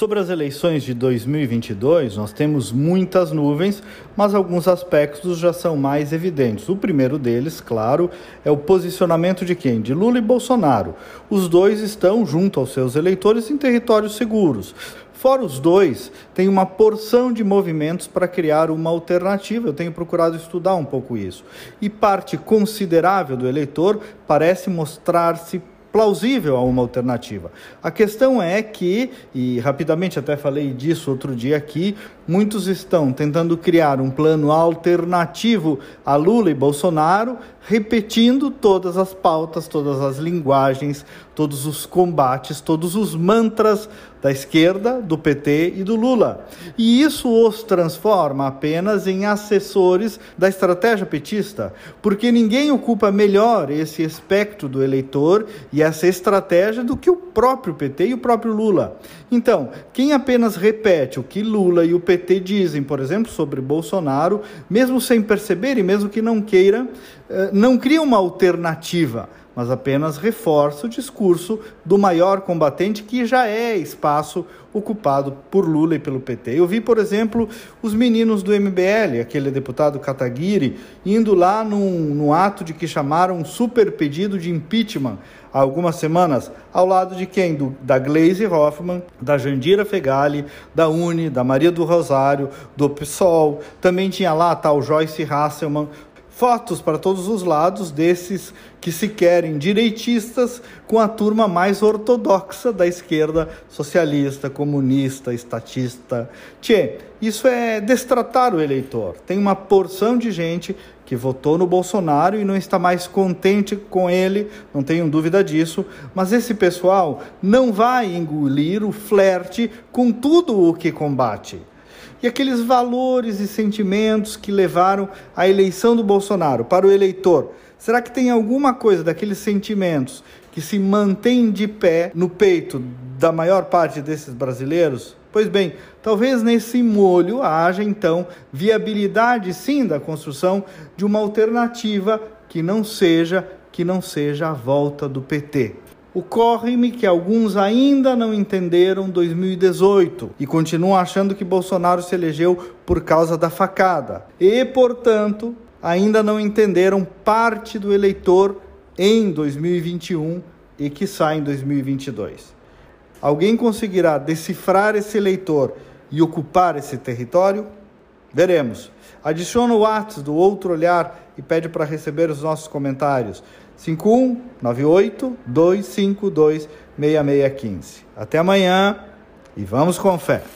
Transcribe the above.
Sobre as eleições de 2022, nós temos muitas nuvens, mas alguns aspectos já são mais evidentes. O primeiro deles, claro, é o posicionamento de quem? De Lula e Bolsonaro. Os dois estão, junto aos seus eleitores, em territórios seguros. Fora os dois, tem uma porção de movimentos para criar uma alternativa. Eu tenho procurado estudar um pouco isso. E parte considerável do eleitor parece mostrar-se plausível a uma alternativa. A questão é que, e rapidamente até falei disso outro dia aqui, muitos estão tentando criar um plano alternativo a Lula e Bolsonaro, repetindo todas as pautas, todas as linguagens, todos os combates, todos os mantras da esquerda, do PT e do Lula. E isso os transforma apenas em assessores da estratégia petista, porque ninguém ocupa melhor esse espectro do eleitor e essa estratégia do que o próprio PT e o próprio Lula. Então, quem apenas repete o que Lula e o PT dizem, por exemplo, sobre Bolsonaro, mesmo sem perceber e mesmo que não queira, eh, não cria uma alternativa mas apenas reforça o discurso do maior combatente que já é espaço ocupado por Lula e pelo PT. Eu vi, por exemplo, os meninos do MBL, aquele deputado Kataguiri, indo lá num, num ato de que chamaram um super pedido de impeachment há algumas semanas, ao lado de quem? Do, da Glaze Hoffman, da Jandira Fegali, da Uni, da Maria do Rosário, do PSOL, também tinha lá a tal Joyce Hasselman, fotos para todos os lados desses que se querem direitistas com a turma mais ortodoxa da esquerda socialista, comunista, estatista. Tchê, isso é destratar o eleitor. Tem uma porção de gente que votou no Bolsonaro e não está mais contente com ele, não tenho dúvida disso, mas esse pessoal não vai engolir o flerte com tudo o que combate e aqueles valores e sentimentos que levaram à eleição do Bolsonaro para o eleitor. Será que tem alguma coisa daqueles sentimentos que se mantém de pé no peito da maior parte desses brasileiros? Pois bem, talvez nesse molho haja então viabilidade sim da construção de uma alternativa que não seja que não seja a volta do PT. Ocorre-me que alguns ainda não entenderam 2018 e continuam achando que Bolsonaro se elegeu por causa da facada e, portanto, ainda não entenderam parte do eleitor em 2021 e que sai em 2022. Alguém conseguirá decifrar esse eleitor e ocupar esse território? Veremos. Adiciona o WhatsApp do Outro Olhar e pede para receber os nossos comentários. 5198 252 6615. Até amanhã e vamos com fé.